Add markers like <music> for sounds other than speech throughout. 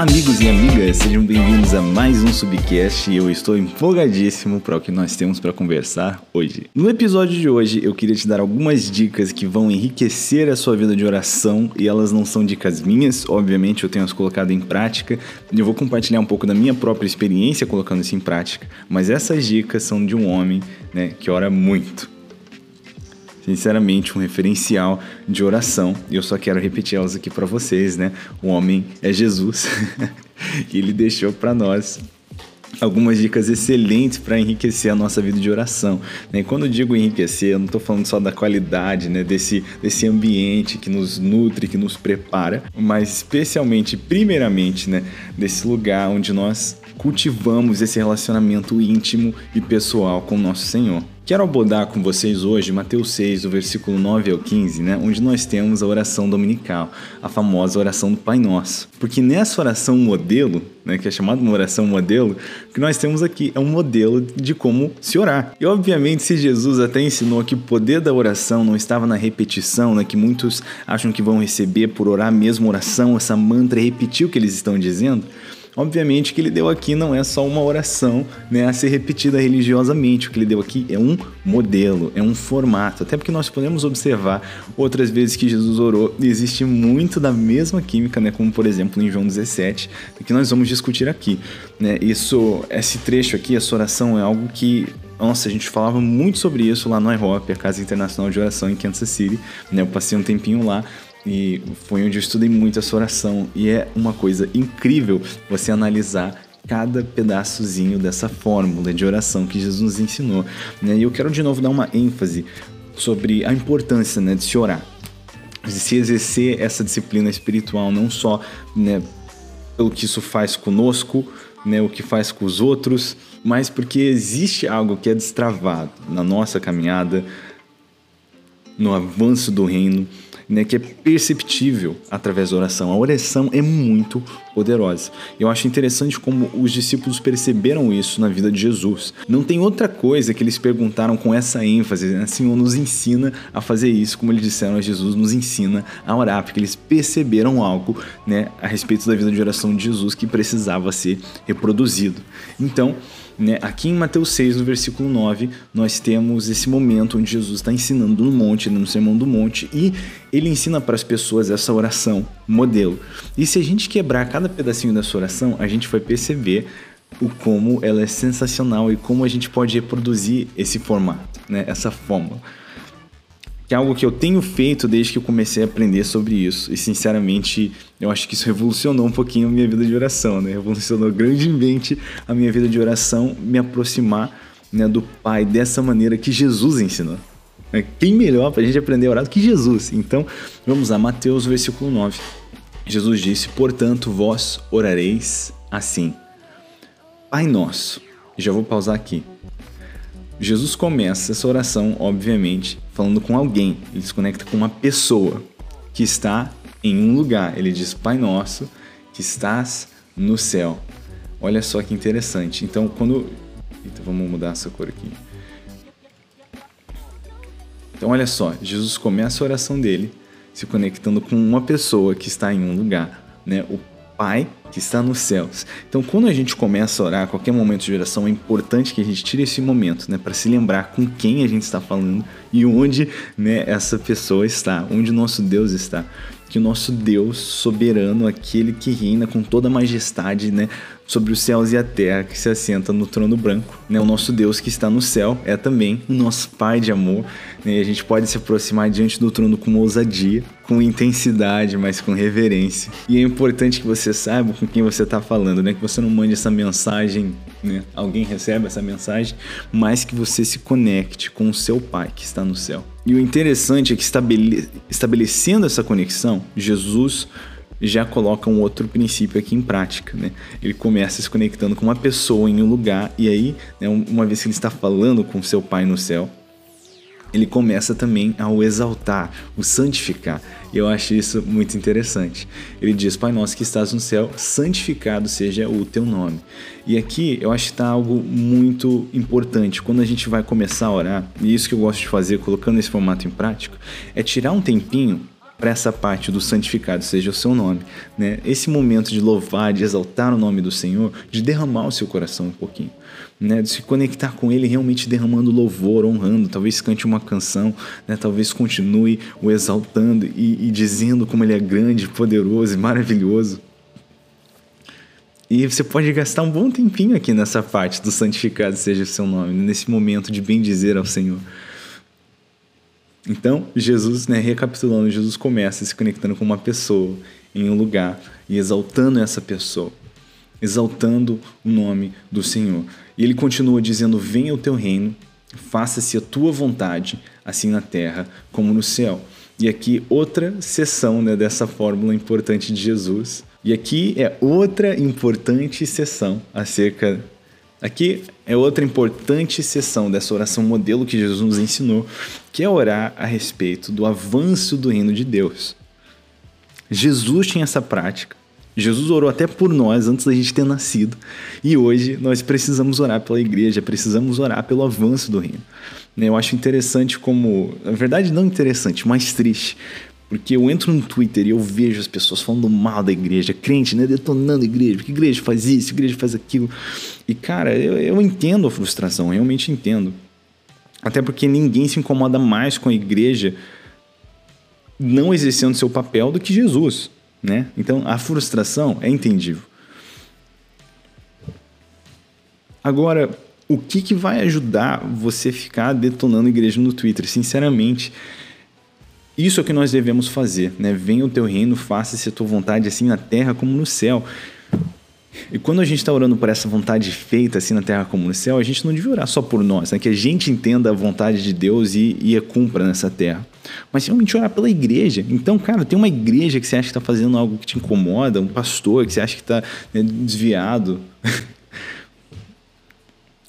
Olá, amigos e amigas, sejam bem-vindos a mais um Subcast e eu estou empolgadíssimo para o que nós temos para conversar hoje. No episódio de hoje, eu queria te dar algumas dicas que vão enriquecer a sua vida de oração e elas não são dicas minhas, obviamente eu tenho as colocado em prática e eu vou compartilhar um pouco da minha própria experiência colocando isso em prática, mas essas dicas são de um homem né, que ora muito sinceramente um referencial de oração. E eu só quero repetir elas aqui para vocês, né? O homem é Jesus <laughs> e ele deixou para nós algumas dicas excelentes para enriquecer a nossa vida de oração. Né? Quando eu digo enriquecer, eu não estou falando só da qualidade né? desse, desse ambiente que nos nutre, que nos prepara, mas especialmente, primeiramente, né? desse lugar onde nós cultivamos esse relacionamento íntimo e pessoal com nosso Senhor. Quero abordar com vocês hoje Mateus 6, do versículo 9 ao 15, né, onde nós temos a oração dominical, a famosa oração do Pai Nosso. Porque nessa oração modelo, né, que é chamada uma oração modelo, o que nós temos aqui é um modelo de como se orar. E obviamente, se Jesus até ensinou que o poder da oração não estava na repetição, né, que muitos acham que vão receber por orar a mesma oração, essa mantra e repetir o que eles estão dizendo, Obviamente, que ele deu aqui não é só uma oração né, a ser repetida religiosamente. O que ele deu aqui é um modelo, é um formato. Até porque nós podemos observar outras vezes que Jesus orou e existe muito da mesma química, né, como por exemplo em João 17, que nós vamos discutir aqui. Né? Isso, esse trecho aqui, essa oração é algo que nossa, a gente falava muito sobre isso lá no IHOP, a Casa Internacional de Oração em Kansas City. Né? Eu passei um tempinho lá e foi onde eu estudei muito essa oração. E é uma coisa incrível você analisar cada pedaçozinho dessa fórmula de oração que Jesus nos ensinou. Né? E eu quero de novo dar uma ênfase sobre a importância né, de se orar, de se exercer essa disciplina espiritual, não só né, pelo que isso faz conosco, né, o que faz com os outros, mas porque existe algo que é destravado na nossa caminhada, no avanço do reino né, que é perceptível através da oração. A oração é muito poderosa. Eu acho interessante como os discípulos perceberam isso na vida de Jesus. Não tem outra coisa que eles perguntaram com essa ênfase, né? Senhor, nos ensina a fazer isso, como eles disseram a Jesus, nos ensina a orar, porque eles perceberam algo né, a respeito da vida de oração de Jesus que precisava ser reproduzido. Então, né? Aqui em Mateus 6, no versículo 9, nós temos esse momento onde Jesus está ensinando no monte, no Sermão do Monte, e ele ensina para as pessoas essa oração modelo. E se a gente quebrar cada pedacinho dessa oração, a gente vai perceber o como ela é sensacional e como a gente pode reproduzir esse formato, né? essa fórmula que é algo que eu tenho feito desde que eu comecei a aprender sobre isso. E sinceramente, eu acho que isso revolucionou um pouquinho a minha vida de oração, né? Revolucionou grandemente a minha vida de oração, me aproximar né, do Pai dessa maneira que Jesus ensinou. É, quem melhor para a gente aprender a orar do que Jesus? Então, vamos lá, Mateus, versículo 9. Jesus disse: Portanto, vós orareis assim. Pai nosso. Já vou pausar aqui. Jesus começa essa oração, obviamente, falando com alguém. Ele se conecta com uma pessoa que está em um lugar. Ele diz: Pai nosso, que estás no céu. Olha só que interessante. Então, quando. Eita, vamos mudar essa cor aqui. Então, olha só. Jesus começa a oração dele se conectando com uma pessoa que está em um lugar. Né? O Pai que está nos céus. Então, quando a gente começa a orar, qualquer momento de oração, é importante que a gente tire esse momento, né, para se lembrar com quem a gente está falando e onde, né, essa pessoa está, onde o nosso Deus está. Que o nosso Deus soberano, aquele que reina com toda a majestade, né, sobre os céus e a terra, que se assenta no trono branco. Né? O nosso Deus que está no céu é também o nosso Pai de amor. Né? E a gente pode se aproximar diante do trono com ousadia, com intensidade, mas com reverência. E é importante que você saiba com quem você está falando, né? Que você não mande essa mensagem, né? Alguém recebe essa mensagem, mas que você se conecte com o seu Pai que está no céu. E o interessante é que estabele... estabelecendo essa conexão, Jesus já coloca um outro princípio aqui em prática, né? Ele começa se conectando com uma pessoa em um lugar e aí, né, uma vez que ele está falando com seu pai no céu, ele começa também a o exaltar, o santificar. E eu acho isso muito interessante. Ele diz: Pai nosso que estás no céu, santificado seja o teu nome. E aqui eu acho que está algo muito importante. Quando a gente vai começar a orar, e isso que eu gosto de fazer, colocando esse formato em prática, é tirar um tempinho para essa parte do santificado seja o seu nome, né? Esse momento de louvar, de exaltar o nome do Senhor, de derramar o seu coração um pouquinho, né? De se conectar com Ele, realmente derramando louvor, honrando, talvez cante uma canção, né? Talvez continue o exaltando e, e dizendo como Ele é grande, poderoso e maravilhoso. E você pode gastar um bom tempinho aqui nessa parte do santificado seja o seu nome, nesse momento de bem dizer ao Senhor. Então, Jesus, né, recapitulando, Jesus começa se conectando com uma pessoa em um lugar e exaltando essa pessoa, exaltando o nome do Senhor. E ele continua dizendo: Venha o teu reino, faça-se a tua vontade, assim na terra como no céu. E aqui outra sessão né, dessa fórmula importante de Jesus. E aqui é outra importante sessão acerca Aqui é outra importante sessão dessa oração modelo que Jesus nos ensinou, que é orar a respeito do avanço do reino de Deus. Jesus tinha essa prática. Jesus orou até por nós antes da gente ter nascido. E hoje nós precisamos orar pela igreja, precisamos orar pelo avanço do reino. Eu acho interessante como. Na verdade, não interessante, mas triste. Porque eu entro no Twitter e eu vejo as pessoas falando mal da igreja, crente, né? Detonando a igreja, porque a igreja faz isso, a igreja faz aquilo. E, cara, eu, eu entendo a frustração, realmente entendo. Até porque ninguém se incomoda mais com a igreja não exercendo seu papel do que Jesus, né? Então, a frustração é entendível. Agora, o que, que vai ajudar você ficar detonando a igreja no Twitter? Sinceramente, isso é o que nós devemos fazer, né? Venha o teu reino, faça-se a tua vontade assim na terra como no céu. E quando a gente está orando por essa vontade feita assim na terra como no céu, a gente não deve orar só por nós, né? que a gente entenda a vontade de Deus e, e a cumpra nessa terra. Mas realmente orar pela igreja. Então, cara, tem uma igreja que você acha que está fazendo algo que te incomoda, um pastor que você acha que está né, desviado, <laughs>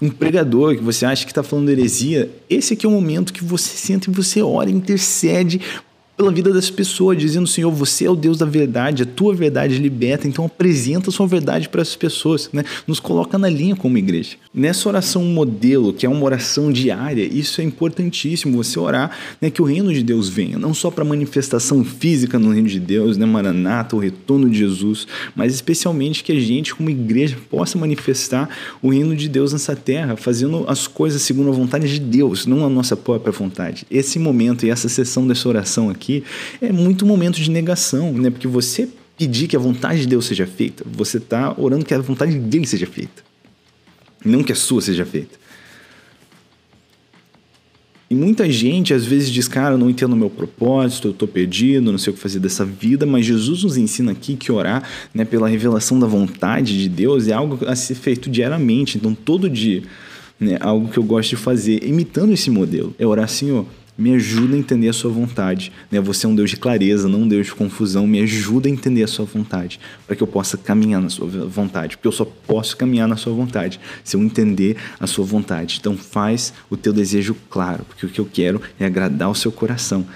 um pregador que você acha que está falando heresia, esse aqui é o momento que você senta e você ora, intercede pela vida das pessoas, dizendo: Senhor, você é o Deus da verdade, a tua verdade liberta, então apresenta a sua verdade para essas pessoas, né? nos coloca na linha como igreja. Nessa oração modelo, que é uma oração diária, isso é importantíssimo, você orar né, que o reino de Deus venha, não só para manifestação física no reino de Deus, né, Maranata, o retorno de Jesus, mas especialmente que a gente, como igreja, possa manifestar o reino de Deus nessa terra, fazendo as coisas segundo a vontade de Deus, não a nossa própria vontade. Esse momento e essa sessão dessa oração aqui aqui é muito momento de negação, né? Porque você pedir que a vontade de Deus seja feita, você está orando que a vontade dele seja feita, não que a sua seja feita. E muita gente às vezes diz, cara, eu não entendo o meu propósito, eu estou perdido, não sei o que fazer dessa vida, mas Jesus nos ensina aqui que orar né, pela revelação da vontade de Deus é algo a ser feito diariamente. Então, todo dia, né, algo que eu gosto de fazer, imitando esse modelo, é orar, Senhor, me ajuda a entender a sua vontade. Né? Você é um Deus de clareza, não um Deus de confusão. Me ajuda a entender a sua vontade, para que eu possa caminhar na sua vontade. Porque eu só posso caminhar na sua vontade se eu entender a sua vontade. Então faz o teu desejo claro, porque o que eu quero é agradar o seu coração.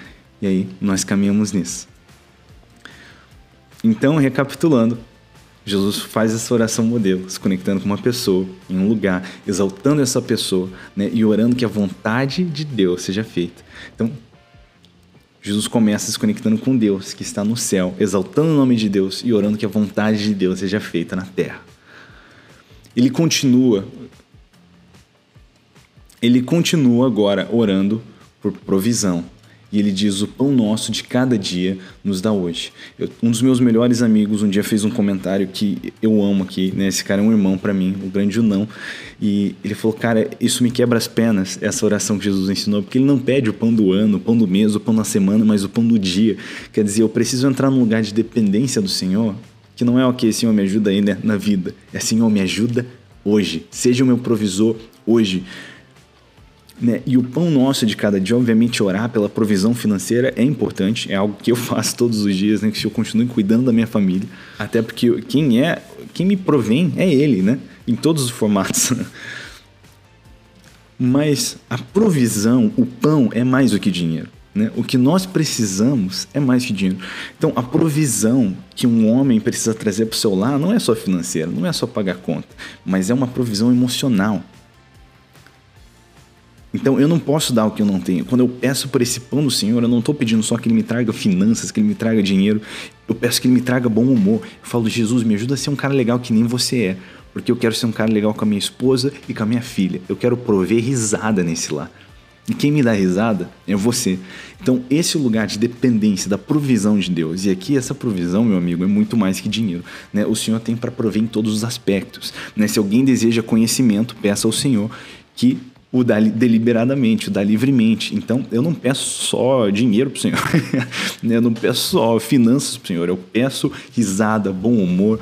E aí nós caminhamos nisso. Então, recapitulando, Jesus faz essa oração modelo, se conectando com uma pessoa em um lugar, exaltando essa pessoa né, e orando que a vontade de Deus seja feita. Então, Jesus começa se conectando com Deus que está no céu, exaltando o nome de Deus e orando que a vontade de Deus seja feita na terra. Ele continua, ele continua agora orando por provisão. E ele diz: O pão nosso de cada dia nos dá hoje. Eu, um dos meus melhores amigos um dia fez um comentário que eu amo aqui, né? Esse cara é um irmão para mim, o grande Junão. E ele falou: Cara, isso me quebra as pernas, essa oração que Jesus ensinou, porque ele não pede o pão do ano, o pão do mês, o pão da semana, mas o pão do dia. Quer dizer, eu preciso entrar num lugar de dependência do Senhor, que não é o que, Senhor, me ajuda aí né, na vida. É Senhor, me ajuda hoje. Seja o meu provisor hoje. Né? E o pão nosso de cada dia, obviamente, orar pela provisão financeira é importante, é algo que eu <laughs> faço todos os dias, né? Que eu continuo cuidando da minha família, até porque quem é, quem me provém é Ele, né? Em todos os formatos. <laughs> Mas a provisão, o pão, é mais do que dinheiro. Né? O que nós precisamos é mais que dinheiro. Então, a provisão que um homem precisa trazer para o seu lar não é só financeira, não é só pagar conta, mas é uma provisão emocional Então eu não posso dar o que eu não tenho. Quando eu peço por esse pão do Senhor, eu não estou pedindo só que Ele me traga finanças, que Ele me traga dinheiro. Eu peço que Ele me traga bom humor. Eu falo, Jesus, me ajuda a ser um cara legal que nem você é. Porque eu quero ser um cara legal com a minha esposa e com a minha filha. Eu quero prover risada nesse lar. E quem me dá risada é você. Então, esse lugar de dependência da provisão de Deus. E aqui, essa provisão, meu amigo, é muito mais que dinheiro. Né? O Senhor tem para prover em todos os aspectos. Né? Se alguém deseja conhecimento, peça ao Senhor que o dá deliberadamente, o dá livremente. Então, eu não peço só dinheiro para o Senhor, <laughs> né? eu não peço só finanças para o Senhor, eu peço risada, bom humor,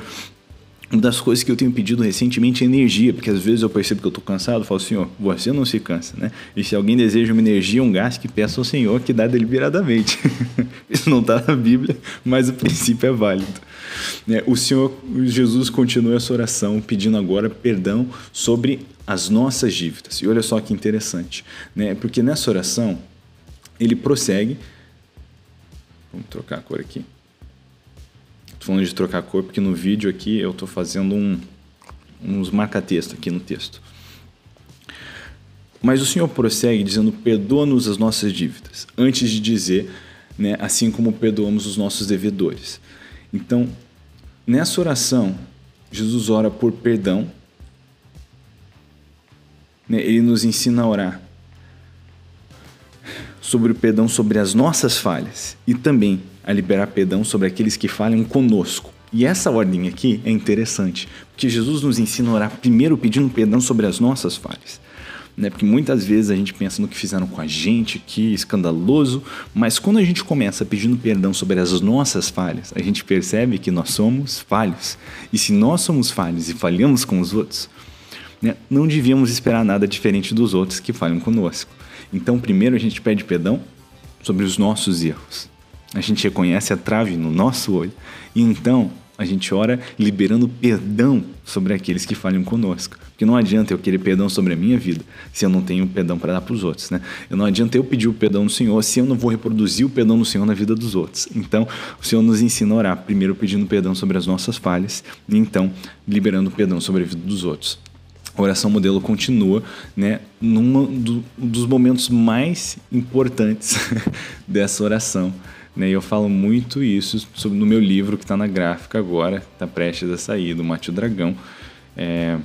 uma das coisas que eu tenho pedido recentemente é energia, porque às vezes eu percebo que eu estou cansado, falo, Senhor, você não se cansa, né? E se alguém deseja uma energia, um gás, que peça ao Senhor que dá deliberadamente. <laughs> Isso não está na Bíblia, mas o princípio é válido. Né? O Senhor, Jesus continua essa oração pedindo agora perdão sobre as nossas dívidas. E olha só que interessante, né? Porque nessa oração ele prossegue. Vamos trocar a cor aqui. Tô falando de trocar cor porque no vídeo aqui eu estou fazendo um, uns marca-texto aqui no texto. Mas o Senhor prossegue dizendo: perdoa-nos as nossas dívidas, antes de dizer, né, assim como perdoamos os nossos devedores. Então, nessa oração, Jesus ora por perdão. Né, ele nos ensina a orar sobre o perdão sobre as nossas falhas e também a liberar perdão sobre aqueles que falham conosco. E essa ordem aqui é interessante, porque Jesus nos ensina a orar primeiro pedindo perdão sobre as nossas falhas. Né? Porque muitas vezes a gente pensa no que fizeram com a gente, que escandaloso, mas quando a gente começa pedindo perdão sobre as nossas falhas, a gente percebe que nós somos falhos. E se nós somos falhos e falhamos com os outros, né? não devíamos esperar nada diferente dos outros que falham conosco. Então, primeiro a gente pede perdão sobre os nossos erros. A gente reconhece a trave no nosso olho e então a gente ora liberando perdão sobre aqueles que falham conosco. Porque não adianta eu querer perdão sobre a minha vida se eu não tenho perdão para dar para os outros, né? Eu não adianta eu pedir o perdão do Senhor se eu não vou reproduzir o perdão do Senhor na vida dos outros. Então, o Senhor nos ensina a orar, primeiro pedindo perdão sobre as nossas falhas e então liberando perdão sobre a vida dos outros. A oração modelo continua, né, num do, dos momentos mais importantes <laughs> dessa oração, né? E eu falo muito isso sobre, no meu livro que está na gráfica agora, está prestes a sair, do Mate Dragão. É,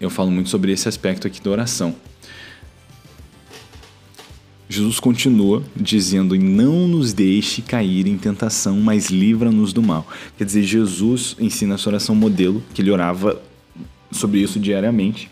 eu falo muito sobre esse aspecto aqui da oração. Jesus continua dizendo: Não nos deixe cair em tentação, mas livra-nos do mal. Quer dizer, Jesus ensina essa oração modelo, que ele orava sobre isso diariamente.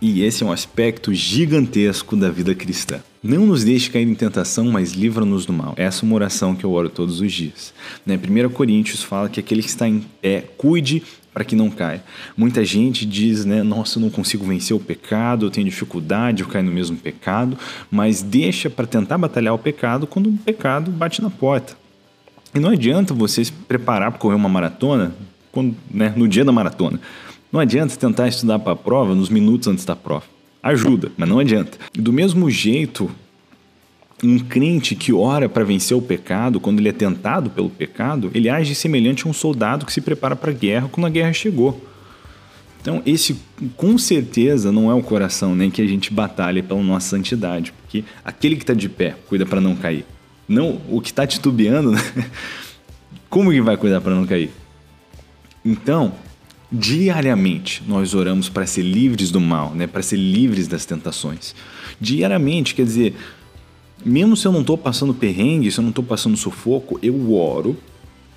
E esse é um aspecto gigantesco da vida cristã. Não nos deixe cair em tentação, mas livra-nos do mal. Essa é uma oração que eu oro todos os dias. Né? 1 Coríntios fala que aquele que está em pé, cuide para que não caia. Muita gente diz, né, nossa, eu não consigo vencer o pecado, eu tenho dificuldade, eu caio no mesmo pecado, mas deixa para tentar batalhar o pecado quando o pecado bate na porta. E não adianta você se preparar para correr uma maratona quando, né, no dia da maratona. Não adianta tentar estudar para a prova nos minutos antes da prova. Ajuda, mas não adianta. Do mesmo jeito, um crente que ora para vencer o pecado, quando ele é tentado pelo pecado, ele age semelhante a um soldado que se prepara para a guerra quando a guerra chegou. Então, esse com certeza não é o coração nem né, que a gente batalha pela nossa santidade, porque aquele que está de pé cuida para não cair. Não o que está titubeando, né? <laughs> como que vai cuidar para não cair? Então, Diariamente nós oramos para ser livres do mal, né? para ser livres das tentações. Diariamente, quer dizer, mesmo se eu não estou passando perrengue, se eu não estou passando sufoco, eu oro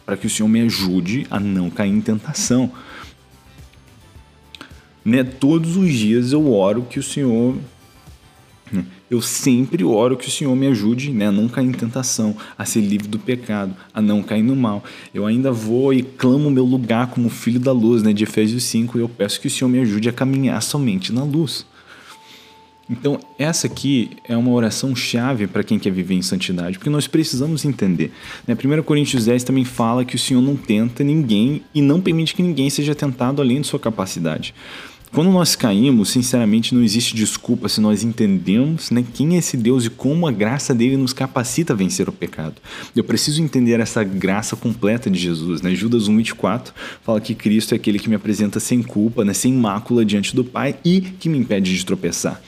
para que o Senhor me ajude a não cair em tentação. Né? Todos os dias eu oro que o Senhor eu sempre oro que o Senhor me ajude né, a não cair em tentação, a ser livre do pecado, a não cair no mal. Eu ainda vou e clamo o meu lugar como filho da luz, né, de Efésios 5, e eu peço que o Senhor me ajude a caminhar somente na luz. Então, essa aqui é uma oração chave para quem quer viver em santidade, porque nós precisamos entender. Né? 1 Coríntios 10 também fala que o Senhor não tenta ninguém e não permite que ninguém seja tentado além de sua capacidade. Quando nós caímos, sinceramente, não existe desculpa se nós entendemos né, quem é esse Deus e como a graça dele nos capacita a vencer o pecado. Eu preciso entender essa graça completa de Jesus. Né? Judas 1,24 fala que Cristo é aquele que me apresenta sem culpa, né, sem mácula diante do Pai e que me impede de tropeçar.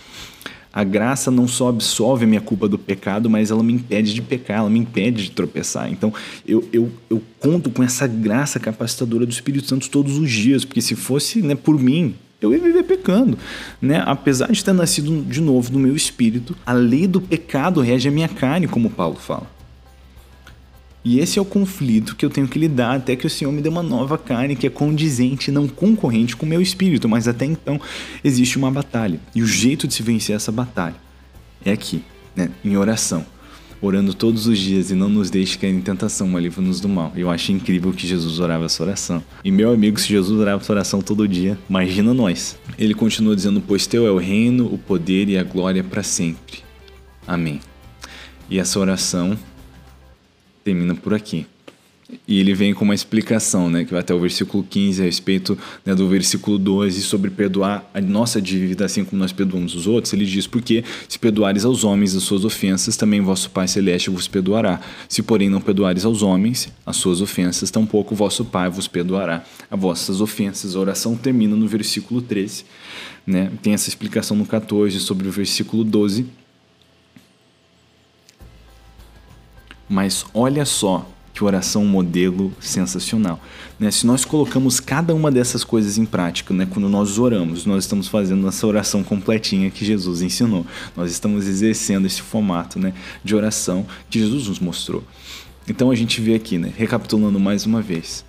A graça não só absolve a minha culpa do pecado, mas ela me impede de pecar, ela me impede de tropeçar. Então eu, eu, eu conto com essa graça capacitadora do Espírito Santo todos os dias, porque se fosse né, por mim, eu ia viver pecando, né? Apesar de ter nascido de novo no meu espírito, a lei do pecado rege a minha carne, como Paulo fala. E esse é o conflito que eu tenho que lidar até que o Senhor me dê uma nova carne que é condizente, não concorrente com o meu espírito, mas até então existe uma batalha. E o jeito de se vencer essa batalha é aqui, né? em oração. Orando todos os dias e não nos deixe cair em tentação, mas livra-nos do mal. Eu acho incrível que Jesus orava essa oração. E meu amigo, se Jesus orava essa oração todo dia, imagina nós. Ele continua dizendo: Pois teu é o reino, o poder e a glória para sempre. Amém. E essa oração termina por aqui. E ele vem com uma explicação, né, que vai até o versículo 15 a respeito né, do versículo 12 sobre perdoar a nossa dívida assim como nós perdoamos os outros. Ele diz: Porque se perdoares aos homens as suas ofensas, também vosso Pai Celeste vos perdoará. Se, porém, não perdoares aos homens as suas ofensas, tampouco vosso Pai vos perdoará as vossas ofensas. A oração termina no versículo 13. Né? Tem essa explicação no 14 sobre o versículo 12 Mas olha só que oração modelo sensacional. Né? Se nós colocamos cada uma dessas coisas em prática, né? quando nós oramos, nós estamos fazendo essa oração completinha que Jesus ensinou. Nós estamos exercendo esse formato né? de oração que Jesus nos mostrou. Então a gente vê aqui, né? recapitulando mais uma vez,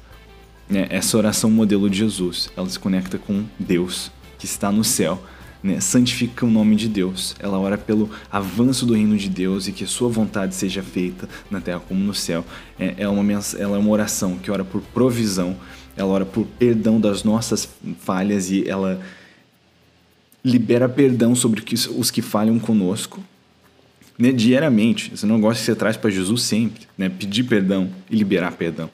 né? essa oração modelo de Jesus, ela se conecta com Deus que está no céu né, santifica o nome de Deus. Ela ora pelo avanço do reino de Deus e que sua vontade seja feita na terra como no céu. É, é uma, ela é uma oração que ora por provisão, ela ora por perdão das nossas falhas e ela libera perdão sobre os que falham conosco. Né, diariamente, esse negócio que você traz para Jesus sempre, né, pedir perdão e liberar perdão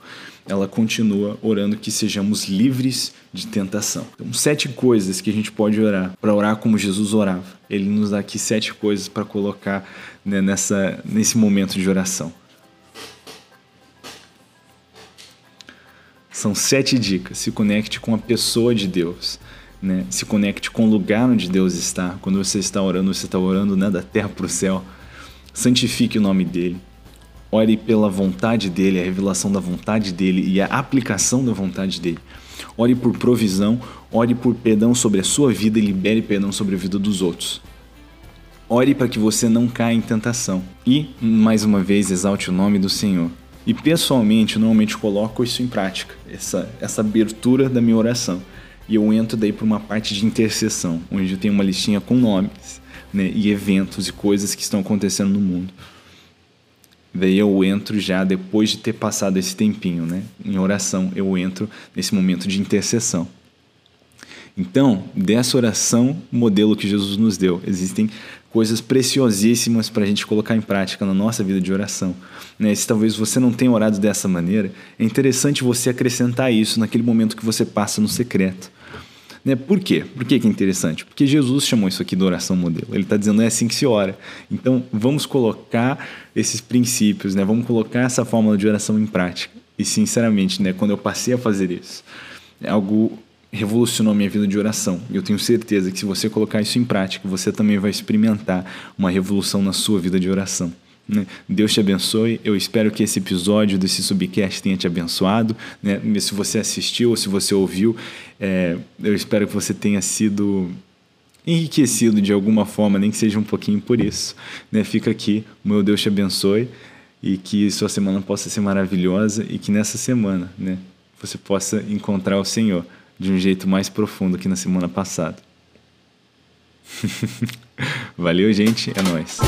ela continua orando que sejamos livres de tentação. Então, sete coisas que a gente pode orar para orar como Jesus orava. Ele nos dá aqui sete coisas para colocar né, nessa, nesse momento de oração. São sete dicas. Se conecte com a pessoa de Deus. Né? Se conecte com o lugar onde Deus está. Quando você está orando, você está orando né, da terra para o céu. Santifique o nome dele. Ore pela vontade dele, a revelação da vontade dele e a aplicação da vontade dele. Ore por provisão, ore por perdão sobre a sua vida e libere perdão sobre a vida dos outros. Ore para que você não caia em tentação. E, mais uma vez, exalte o nome do Senhor. E pessoalmente, normalmente coloco isso em prática, essa, essa abertura da minha oração. E eu entro daí para uma parte de intercessão, onde eu tenho uma listinha com nomes né, e eventos e coisas que estão acontecendo no mundo. Daí eu entro já depois de ter passado esse tempinho, né? Em oração, eu entro nesse momento de intercessão. Então, dessa oração, modelo que Jesus nos deu, existem coisas preciosíssimas para a gente colocar em prática na nossa vida de oração. Né? Se talvez você não tenha orado dessa maneira, é interessante você acrescentar isso naquele momento que você passa no secreto. Né? Por quê? Por que, que é interessante? Porque Jesus chamou isso aqui de oração modelo. Ele está dizendo é assim que se ora. Então vamos colocar esses princípios, né? vamos colocar essa fórmula de oração em prática. E sinceramente, né, quando eu passei a fazer isso, algo revolucionou minha vida de oração. E eu tenho certeza que se você colocar isso em prática, você também vai experimentar uma revolução na sua vida de oração. Né? Deus te abençoe. Eu espero que esse episódio desse subcast tenha te abençoado. Né? Se você assistiu ou se você ouviu, é, eu espero que você tenha sido enriquecido de alguma forma, nem que seja um pouquinho por isso. Né? Fica aqui, meu Deus te abençoe e que sua semana possa ser maravilhosa e que nessa semana né, você possa encontrar o Senhor de um jeito mais profundo que na semana passada. <laughs> Valeu, gente. É nóis.